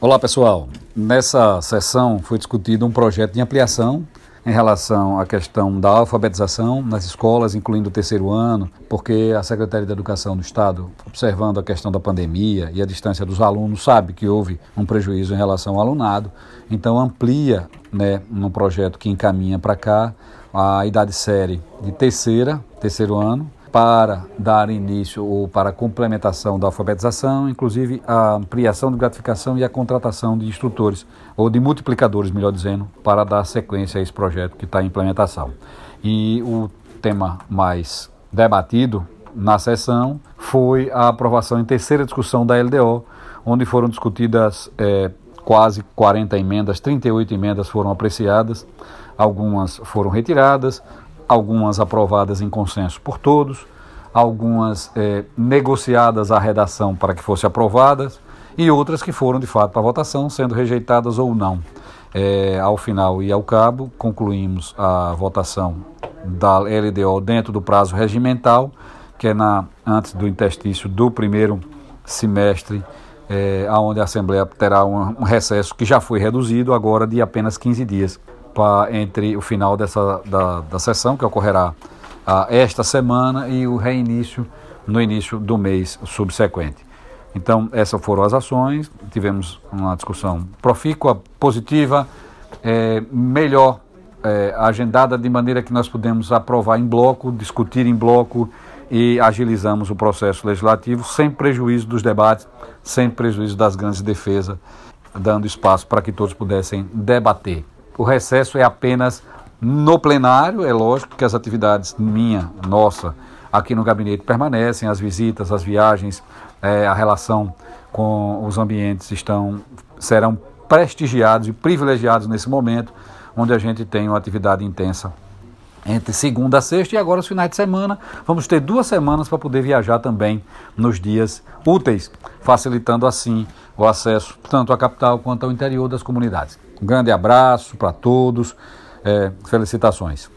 Olá pessoal, nessa sessão foi discutido um projeto de ampliação em relação à questão da alfabetização nas escolas, incluindo o terceiro ano, porque a Secretaria de Educação do Estado, observando a questão da pandemia e a distância dos alunos, sabe que houve um prejuízo em relação ao alunado, então amplia, né, num projeto que encaminha para cá a idade série de terceira, terceiro ano, para dar início ou para complementação da alfabetização, inclusive a ampliação de gratificação e a contratação de instrutores, ou de multiplicadores, melhor dizendo, para dar sequência a esse projeto que está em implementação. E o tema mais debatido na sessão foi a aprovação em terceira discussão da LDO, onde foram discutidas é, quase 40 emendas, 38 emendas foram apreciadas, algumas foram retiradas, algumas aprovadas em consenso por todos, algumas é, negociadas à redação para que fossem aprovadas e outras que foram de fato para votação, sendo rejeitadas ou não. É, ao final e ao cabo, concluímos a votação da LDO dentro do prazo regimental, que é na, antes do interstício do primeiro semestre, é, onde a Assembleia terá um, um recesso que já foi reduzido agora de apenas 15 dias pra, entre o final dessa, da, da sessão, que ocorrerá a, esta semana, e o reinício no início do mês subsequente. Então, essas foram as ações, tivemos uma discussão profícua, positiva, é, melhor é, agendada de maneira que nós pudemos aprovar em bloco, discutir em bloco e agilizamos o processo legislativo sem prejuízo dos debates, sem prejuízo das grandes defesas, dando espaço para que todos pudessem debater. O recesso é apenas no plenário, é lógico que as atividades minha, nossa, aqui no gabinete permanecem, as visitas, as viagens, é, a relação com os ambientes estão serão prestigiados e privilegiados nesse momento, onde a gente tem uma atividade intensa entre segunda a sexta e agora os finais de semana. Vamos ter duas semanas para poder viajar também nos dias úteis, facilitando assim o acesso tanto à capital quanto ao interior das comunidades. Um grande abraço para todos, é, felicitações.